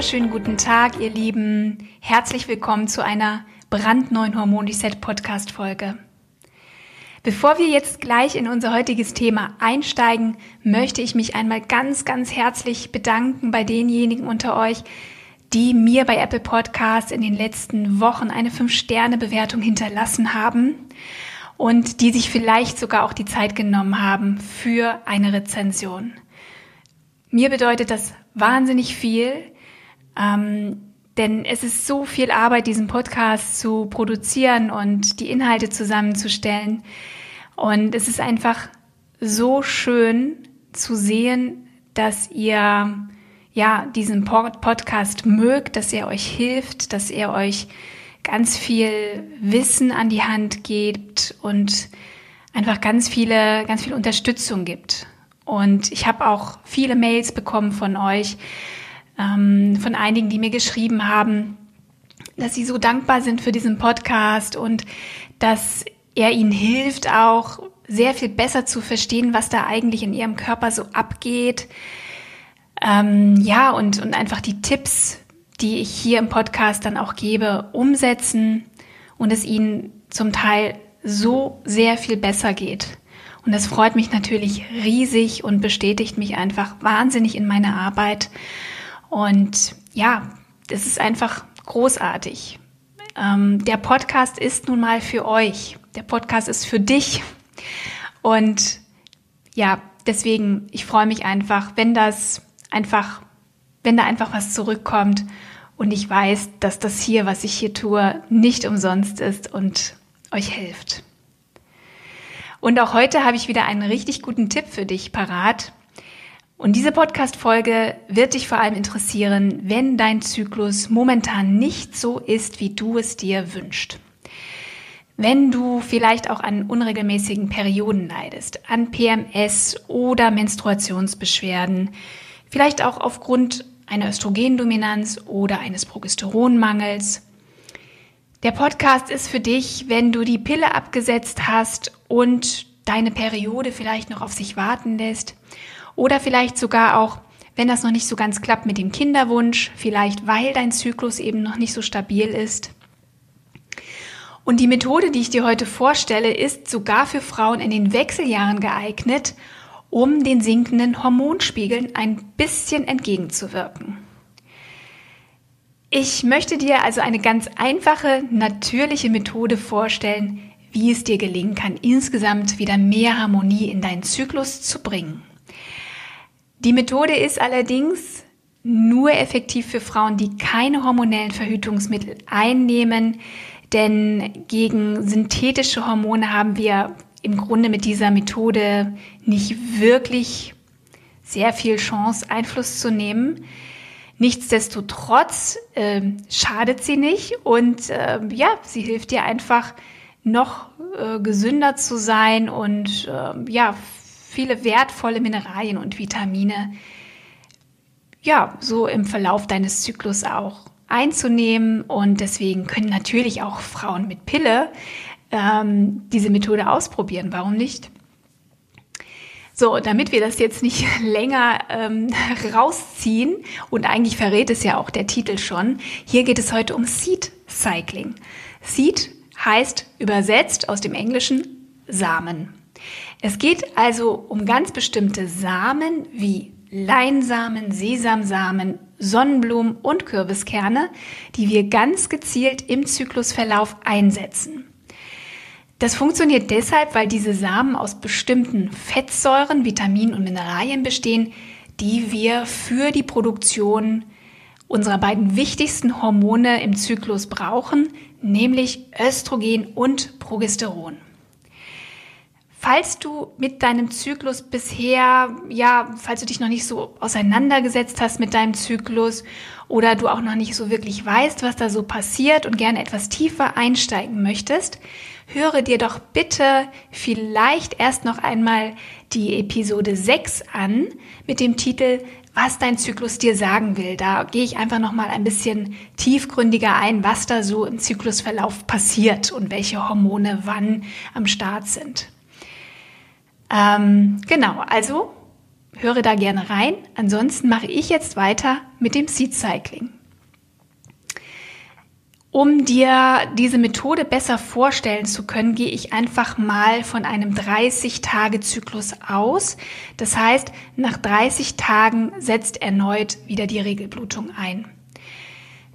Wunderschönen guten Tag, ihr Lieben. Herzlich willkommen zu einer brandneuen Hormon Reset Podcast Folge. Bevor wir jetzt gleich in unser heutiges Thema einsteigen, möchte ich mich einmal ganz, ganz herzlich bedanken bei denjenigen unter euch, die mir bei Apple Podcasts in den letzten Wochen eine 5-Sterne-Bewertung hinterlassen haben und die sich vielleicht sogar auch die Zeit genommen haben für eine Rezension. Mir bedeutet das wahnsinnig viel, ähm, denn es ist so viel Arbeit, diesen Podcast zu produzieren und die Inhalte zusammenzustellen. Und es ist einfach so schön zu sehen, dass ihr ja diesen Podcast mögt, dass er euch hilft, dass er euch ganz viel Wissen an die Hand gibt und einfach ganz viele, ganz viel Unterstützung gibt. Und ich habe auch viele Mails bekommen von euch, ähm, von einigen, die mir geschrieben haben, dass sie so dankbar sind für diesen Podcast und dass er ihnen hilft, auch sehr viel besser zu verstehen, was da eigentlich in ihrem Körper so abgeht. Ähm, ja, und, und einfach die Tipps, die ich hier im Podcast dann auch gebe, umsetzen und es ihnen zum Teil so sehr viel besser geht. Und das freut mich natürlich riesig und bestätigt mich einfach wahnsinnig in meiner Arbeit. Und ja, es ist einfach großartig. Ähm, der Podcast ist nun mal für euch. Der Podcast ist für dich. Und ja, deswegen, ich freue mich einfach, wenn das einfach, wenn da einfach was zurückkommt und ich weiß, dass das hier, was ich hier tue, nicht umsonst ist und euch hilft. Und auch heute habe ich wieder einen richtig guten Tipp für dich parat. Und diese Podcast-Folge wird dich vor allem interessieren, wenn dein Zyklus momentan nicht so ist, wie du es dir wünschst. Wenn du vielleicht auch an unregelmäßigen Perioden leidest, an PMS oder Menstruationsbeschwerden, vielleicht auch aufgrund einer Östrogendominanz oder eines Progesteronmangels. Der Podcast ist für dich, wenn du die Pille abgesetzt hast und deine Periode vielleicht noch auf sich warten lässt oder vielleicht sogar auch, wenn das noch nicht so ganz klappt mit dem Kinderwunsch, vielleicht weil dein Zyklus eben noch nicht so stabil ist. Und die Methode, die ich dir heute vorstelle, ist sogar für Frauen in den Wechseljahren geeignet, um den sinkenden Hormonspiegeln ein bisschen entgegenzuwirken. Ich möchte dir also eine ganz einfache, natürliche Methode vorstellen, wie es dir gelingen kann, insgesamt wieder mehr Harmonie in deinen Zyklus zu bringen. Die Methode ist allerdings nur effektiv für Frauen, die keine hormonellen Verhütungsmittel einnehmen, denn gegen synthetische Hormone haben wir im Grunde mit dieser Methode nicht wirklich sehr viel Chance, Einfluss zu nehmen. Nichtsdestotrotz äh, schadet sie nicht und äh, ja, sie hilft dir einfach noch äh, gesünder zu sein und äh, ja, viele wertvolle Mineralien und Vitamine, ja, so im Verlauf deines Zyklus auch einzunehmen. Und deswegen können natürlich auch Frauen mit Pille ähm, diese Methode ausprobieren. Warum nicht? So, damit wir das jetzt nicht länger ähm, rausziehen, und eigentlich verrät es ja auch der Titel schon, hier geht es heute um Seed Cycling. Seed heißt übersetzt aus dem Englischen Samen. Es geht also um ganz bestimmte Samen wie Leinsamen, Sesamsamen, Sonnenblumen und Kürbiskerne, die wir ganz gezielt im Zyklusverlauf einsetzen. Das funktioniert deshalb, weil diese Samen aus bestimmten Fettsäuren, Vitaminen und Mineralien bestehen, die wir für die Produktion unserer beiden wichtigsten Hormone im Zyklus brauchen, nämlich Östrogen und Progesteron. Falls du mit deinem Zyklus bisher, ja, falls du dich noch nicht so auseinandergesetzt hast mit deinem Zyklus oder du auch noch nicht so wirklich weißt, was da so passiert und gerne etwas tiefer einsteigen möchtest, höre dir doch bitte vielleicht erst noch einmal die Episode 6 an mit dem Titel was dein Zyklus dir sagen will. Da gehe ich einfach noch mal ein bisschen tiefgründiger ein, was da so im Zyklusverlauf passiert und welche Hormone wann am Start sind. Ähm, genau, also höre da gerne rein. Ansonsten mache ich jetzt weiter mit dem Seed Cycling. Um dir diese Methode besser vorstellen zu können, gehe ich einfach mal von einem 30-Tage-Zyklus aus. Das heißt, nach 30 Tagen setzt erneut wieder die Regelblutung ein.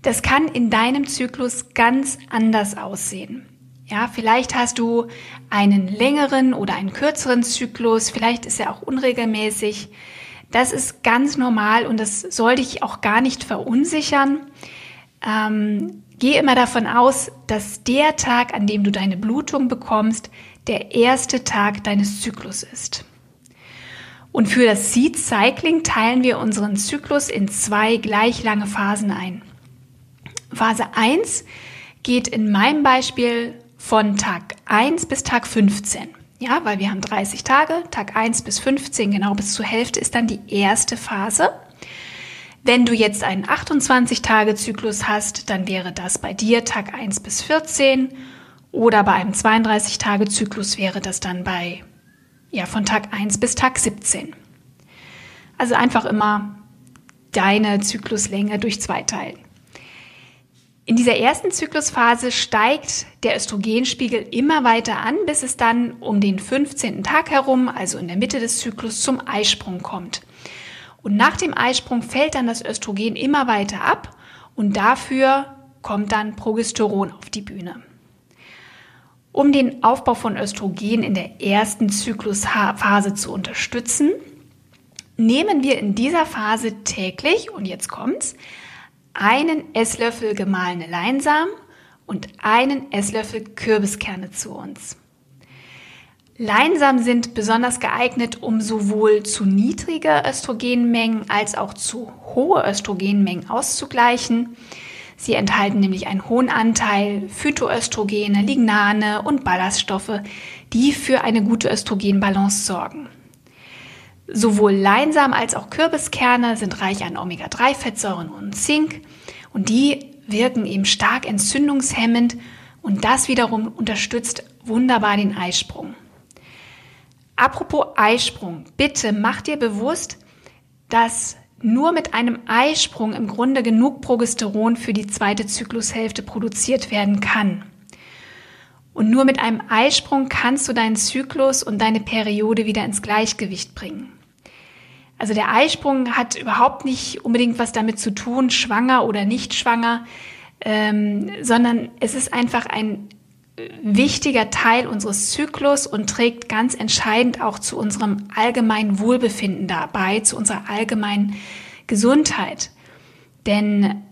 Das kann in deinem Zyklus ganz anders aussehen. Ja, vielleicht hast du einen längeren oder einen kürzeren Zyklus, vielleicht ist er auch unregelmäßig. Das ist ganz normal und das soll dich auch gar nicht verunsichern. Ähm, geh immer davon aus, dass der Tag, an dem du deine Blutung bekommst, der erste Tag deines Zyklus ist. Und für das Seed Cycling teilen wir unseren Zyklus in zwei gleich lange Phasen ein. Phase 1 geht in meinem Beispiel von Tag 1 bis Tag 15. Ja, weil wir haben 30 Tage, Tag 1 bis 15, genau bis zur Hälfte ist dann die erste Phase. Wenn du jetzt einen 28-Tage-Zyklus hast, dann wäre das bei dir Tag 1 bis 14 oder bei einem 32-Tage-Zyklus wäre das dann bei, ja, von Tag 1 bis Tag 17. Also einfach immer deine Zykluslänge durch zwei teilen. In dieser ersten Zyklusphase steigt der Östrogenspiegel immer weiter an, bis es dann um den 15. Tag herum, also in der Mitte des Zyklus, zum Eisprung kommt. Und nach dem Eisprung fällt dann das Östrogen immer weiter ab und dafür kommt dann Progesteron auf die Bühne. Um den Aufbau von Östrogen in der ersten Zyklusphase zu unterstützen, nehmen wir in dieser Phase täglich, und jetzt kommt's, einen Esslöffel gemahlene Leinsamen und einen Esslöffel Kürbiskerne zu uns. Leinsamen sind besonders geeignet, um sowohl zu niedrige Östrogenmengen als auch zu hohe Östrogenmengen auszugleichen. Sie enthalten nämlich einen hohen Anteil Phytoöstrogene, Lignane und Ballaststoffe, die für eine gute Östrogenbalance sorgen. Sowohl Leinsamen als auch Kürbiskerne sind reich an Omega-3-Fettsäuren und Zink und die wirken eben stark entzündungshemmend und das wiederum unterstützt wunderbar den Eisprung. Apropos Eisprung, bitte mach dir bewusst, dass nur mit einem Eisprung im Grunde genug Progesteron für die zweite Zyklushälfte produziert werden kann. Und nur mit einem Eisprung kannst du deinen Zyklus und deine Periode wieder ins Gleichgewicht bringen. Also der Eisprung hat überhaupt nicht unbedingt was damit zu tun, schwanger oder nicht schwanger, ähm, sondern es ist einfach ein wichtiger Teil unseres Zyklus und trägt ganz entscheidend auch zu unserem allgemeinen Wohlbefinden dabei, zu unserer allgemeinen Gesundheit. Denn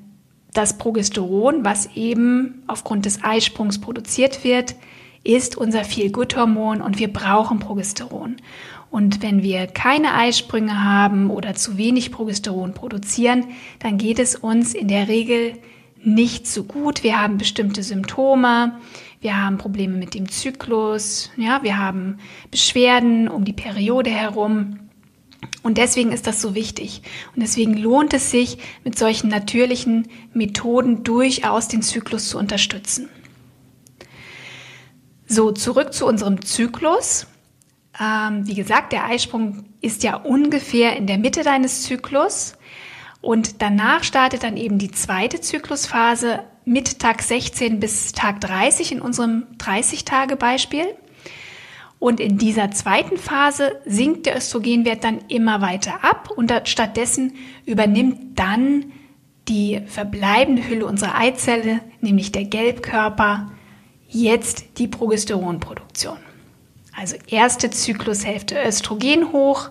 das Progesteron, was eben aufgrund des Eisprungs produziert wird, ist unser Feel-Good-Hormon und wir brauchen Progesteron. Und wenn wir keine Eisprünge haben oder zu wenig Progesteron produzieren, dann geht es uns in der Regel nicht so gut. Wir haben bestimmte Symptome, wir haben Probleme mit dem Zyklus, ja, wir haben Beschwerden um die Periode herum. Und deswegen ist das so wichtig. Und deswegen lohnt es sich, mit solchen natürlichen Methoden durchaus den Zyklus zu unterstützen. So, zurück zu unserem Zyklus. Ähm, wie gesagt, der Eisprung ist ja ungefähr in der Mitte deines Zyklus. Und danach startet dann eben die zweite Zyklusphase mit Tag 16 bis Tag 30 in unserem 30-Tage-Beispiel. Und in dieser zweiten Phase sinkt der Östrogenwert dann immer weiter ab und stattdessen übernimmt dann die verbleibende Hülle unserer Eizelle, nämlich der Gelbkörper, jetzt die Progesteronproduktion. Also erste Zyklushälfte Östrogen hoch,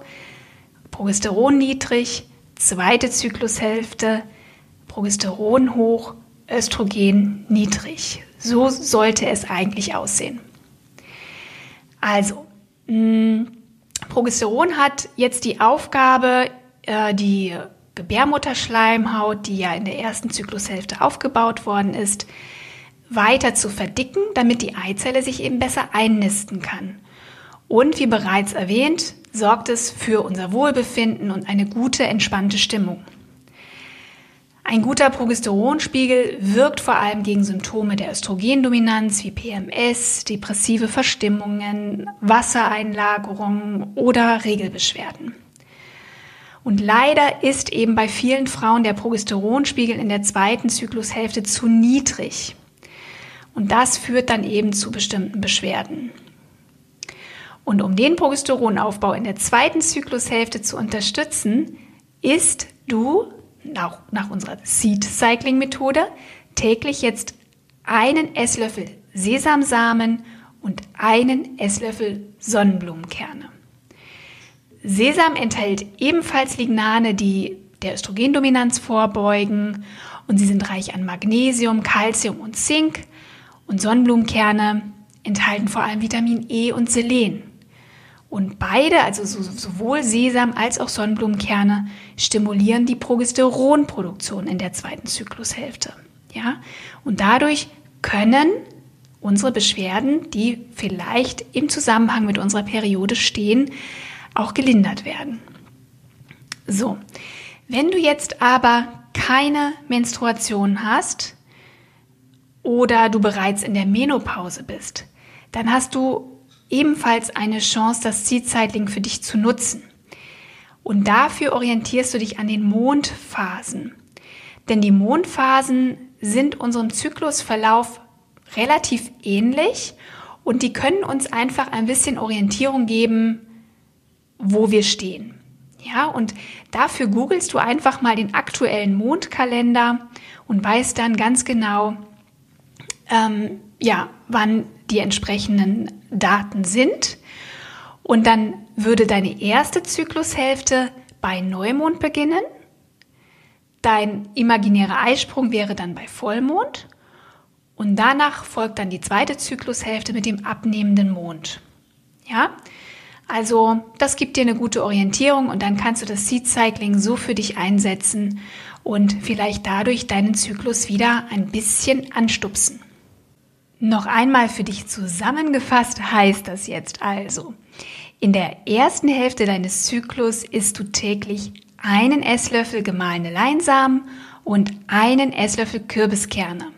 Progesteron niedrig, zweite Zyklushälfte Progesteron hoch, Östrogen niedrig. So sollte es eigentlich aussehen. Also, Mm, Progesteron hat jetzt die Aufgabe, äh, die Gebärmutterschleimhaut, die ja in der ersten Zyklushälfte aufgebaut worden ist, weiter zu verdicken, damit die Eizelle sich eben besser einnisten kann. Und wie bereits erwähnt, sorgt es für unser Wohlbefinden und eine gute, entspannte Stimmung. Ein guter Progesteronspiegel wirkt vor allem gegen Symptome der Östrogendominanz wie PMS, depressive Verstimmungen, Wassereinlagerungen oder Regelbeschwerden. Und leider ist eben bei vielen Frauen der Progesteronspiegel in der zweiten Zyklushälfte zu niedrig. Und das führt dann eben zu bestimmten Beschwerden. Und um den Progesteronaufbau in der zweiten Zyklushälfte zu unterstützen, isst du nach, nach unserer Seed Cycling Methode täglich jetzt einen Esslöffel Sesamsamen und einen Esslöffel Sonnenblumenkerne. Sesam enthält ebenfalls Lignane, die der Östrogendominanz vorbeugen und sie sind reich an Magnesium, Calcium und Zink und Sonnenblumenkerne enthalten vor allem Vitamin E und Selen. Und beide, also sowohl Sesam als auch Sonnenblumenkerne, stimulieren die Progesteronproduktion in der zweiten Zyklushälfte. Ja? Und dadurch können unsere Beschwerden, die vielleicht im Zusammenhang mit unserer Periode stehen, auch gelindert werden. So, wenn du jetzt aber keine Menstruation hast oder du bereits in der Menopause bist, dann hast du ebenfalls eine Chance, das Seed-Cycling für dich zu nutzen. Und dafür orientierst du dich an den Mondphasen. Denn die Mondphasen sind unserem Zyklusverlauf relativ ähnlich und die können uns einfach ein bisschen Orientierung geben, wo wir stehen. Ja, und dafür googelst du einfach mal den aktuellen Mondkalender und weißt dann ganz genau, ähm, ja, wann die entsprechenden Daten sind. Und dann würde deine erste Zyklushälfte bei Neumond beginnen. Dein imaginärer Eisprung wäre dann bei Vollmond. Und danach folgt dann die zweite Zyklushälfte mit dem abnehmenden Mond. Ja? Also, das gibt dir eine gute Orientierung und dann kannst du das Seed Cycling so für dich einsetzen und vielleicht dadurch deinen Zyklus wieder ein bisschen anstupsen. Noch einmal für dich zusammengefasst heißt das jetzt also, in der ersten Hälfte deines Zyklus isst du täglich einen Esslöffel gemahlene Leinsamen und einen Esslöffel Kürbiskerne.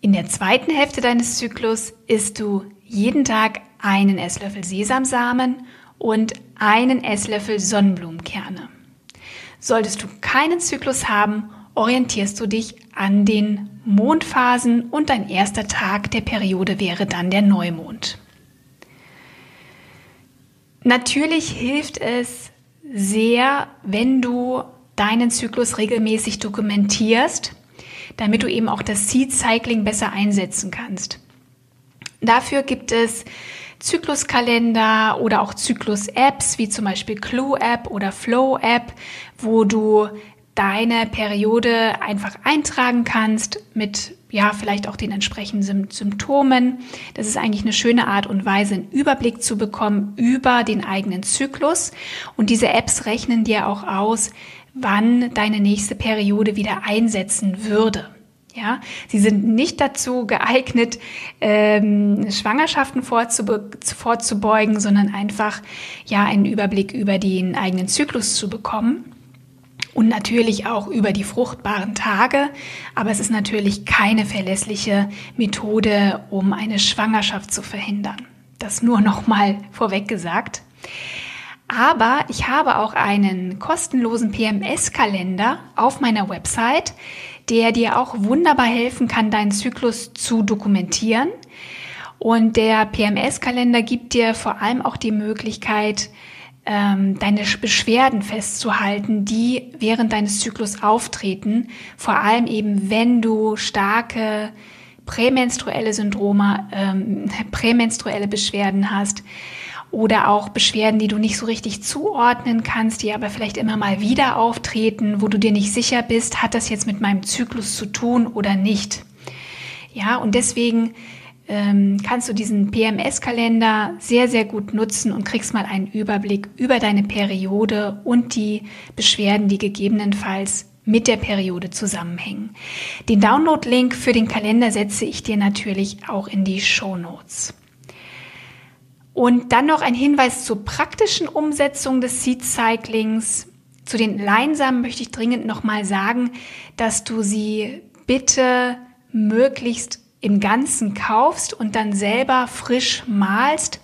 In der zweiten Hälfte deines Zyklus isst du jeden Tag einen Esslöffel Sesamsamen und einen Esslöffel Sonnenblumenkerne. Solltest du keinen Zyklus haben orientierst du dich an den Mondphasen und dein erster Tag der Periode wäre dann der Neumond. Natürlich hilft es sehr, wenn du deinen Zyklus regelmäßig dokumentierst, damit du eben auch das Seed Cycling besser einsetzen kannst. Dafür gibt es Zykluskalender oder auch Zyklus-Apps wie zum Beispiel Clue-App oder Flow-App, wo du deine Periode einfach eintragen kannst mit ja, vielleicht auch den entsprechenden Symptomen. Das ist eigentlich eine schöne Art und Weise, einen Überblick zu bekommen über den eigenen Zyklus. Und diese Apps rechnen dir auch aus, wann deine nächste Periode wieder einsetzen würde. Ja, sie sind nicht dazu geeignet, ähm, Schwangerschaften vorzubeugen, sondern einfach ja einen Überblick über den eigenen Zyklus zu bekommen und natürlich auch über die fruchtbaren Tage. Aber es ist natürlich keine verlässliche Methode, um eine Schwangerschaft zu verhindern. Das nur noch mal vorweg gesagt. Aber ich habe auch einen kostenlosen PMS-Kalender auf meiner Website, der dir auch wunderbar helfen kann, deinen Zyklus zu dokumentieren. Und der PMS-Kalender gibt dir vor allem auch die Möglichkeit, ähm, deine Beschwerden festzuhalten, die während deines Zyklus auftreten, vor allem eben wenn du starke prämenstruelle Syndrome, ähm, prämenstruelle Beschwerden hast oder auch Beschwerden, die du nicht so richtig zuordnen kannst, die aber vielleicht immer mal wieder auftreten, wo du dir nicht sicher bist, hat das jetzt mit meinem Zyklus zu tun oder nicht. Ja, und deswegen ähm, kannst du diesen PMS-Kalender sehr, sehr gut nutzen und kriegst mal einen Überblick über deine Periode und die Beschwerden, die gegebenenfalls mit der Periode zusammenhängen. Den Download-Link für den Kalender setze ich dir natürlich auch in die Show Notes. Und dann noch ein Hinweis zur praktischen Umsetzung des Seed Cyclings. Zu den Leinsamen möchte ich dringend nochmal sagen, dass du sie bitte möglichst im Ganzen kaufst und dann selber frisch malst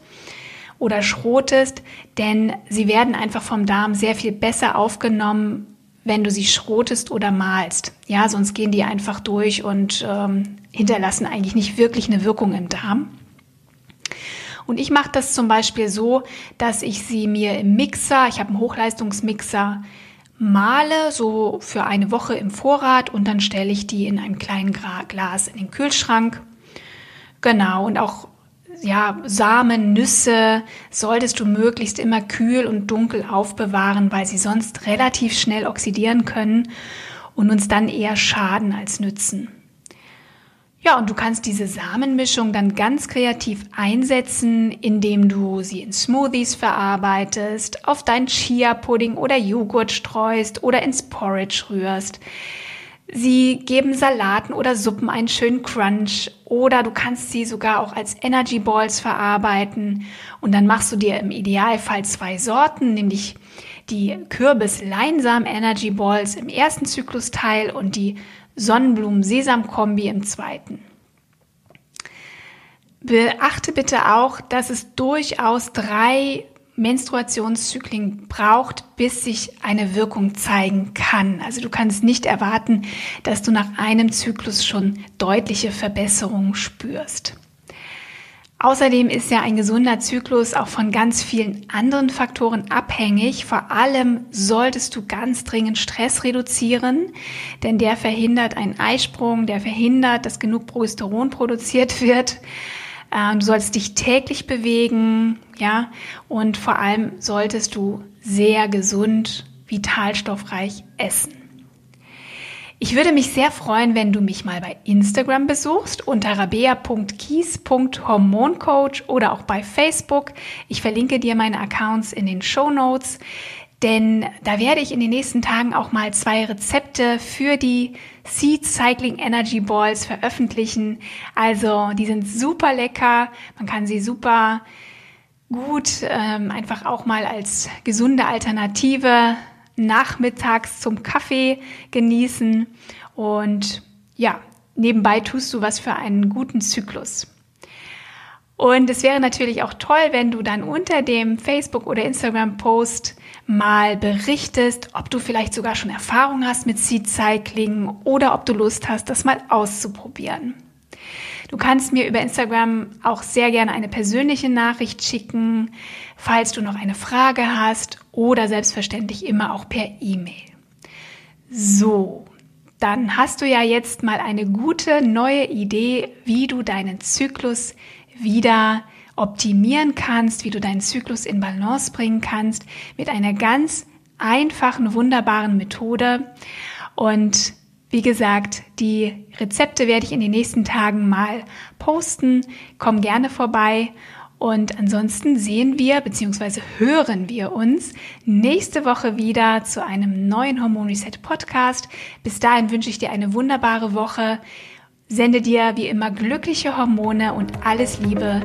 oder schrotest, denn sie werden einfach vom Darm sehr viel besser aufgenommen, wenn du sie schrotest oder malst. Ja, sonst gehen die einfach durch und ähm, hinterlassen eigentlich nicht wirklich eine Wirkung im Darm. Und ich mache das zum Beispiel so, dass ich sie mir im Mixer, ich habe einen Hochleistungsmixer, male, so für eine Woche im Vorrat und dann stelle ich die in einem kleinen Glas in den Kühlschrank. Genau, und auch ja, Samen, Nüsse solltest du möglichst immer kühl und dunkel aufbewahren, weil sie sonst relativ schnell oxidieren können und uns dann eher schaden als nützen. Ja, und du kannst diese Samenmischung dann ganz kreativ einsetzen, indem du sie in Smoothies verarbeitest, auf deinen Chia-Pudding oder Joghurt streust oder ins Porridge rührst. Sie geben Salaten oder Suppen einen schönen Crunch oder du kannst sie sogar auch als Energy Balls verarbeiten und dann machst du dir im Idealfall zwei Sorten, nämlich die Kürbis-Leinsam Energy Balls im ersten Zyklusteil und die Sonnenblumen-Sesam-Kombi im zweiten. Beachte bitte auch, dass es durchaus drei Menstruationszyklen braucht, bis sich eine Wirkung zeigen kann. Also du kannst nicht erwarten, dass du nach einem Zyklus schon deutliche Verbesserungen spürst. Außerdem ist ja ein gesunder Zyklus auch von ganz vielen anderen Faktoren abhängig. Vor allem solltest du ganz dringend Stress reduzieren, denn der verhindert einen Eisprung, der verhindert, dass genug Progesteron produziert wird. Ähm, du solltest dich täglich bewegen, ja, und vor allem solltest du sehr gesund, vitalstoffreich essen. Ich würde mich sehr freuen, wenn du mich mal bei Instagram besuchst unter rabea.kies.hormoncoach oder auch bei Facebook. Ich verlinke dir meine Accounts in den Show Notes, denn da werde ich in den nächsten Tagen auch mal zwei Rezepte für die Seed Cycling Energy Balls veröffentlichen. Also die sind super lecker, man kann sie super gut ähm, einfach auch mal als gesunde Alternative nachmittags zum Kaffee genießen und ja, nebenbei tust du was für einen guten Zyklus. Und es wäre natürlich auch toll, wenn du dann unter dem Facebook- oder Instagram-Post mal berichtest, ob du vielleicht sogar schon Erfahrung hast mit Seed Cycling oder ob du Lust hast, das mal auszuprobieren. Du kannst mir über Instagram auch sehr gerne eine persönliche Nachricht schicken, falls du noch eine Frage hast oder selbstverständlich immer auch per E-Mail. So, dann hast du ja jetzt mal eine gute neue Idee, wie du deinen Zyklus wieder optimieren kannst, wie du deinen Zyklus in Balance bringen kannst mit einer ganz einfachen, wunderbaren Methode. Und wie gesagt, die Rezepte werde ich in den nächsten Tagen mal posten. Komm gerne vorbei. Und ansonsten sehen wir bzw. hören wir uns nächste Woche wieder zu einem neuen Hormon Reset Podcast. Bis dahin wünsche ich dir eine wunderbare Woche. Sende dir wie immer glückliche Hormone und alles Liebe,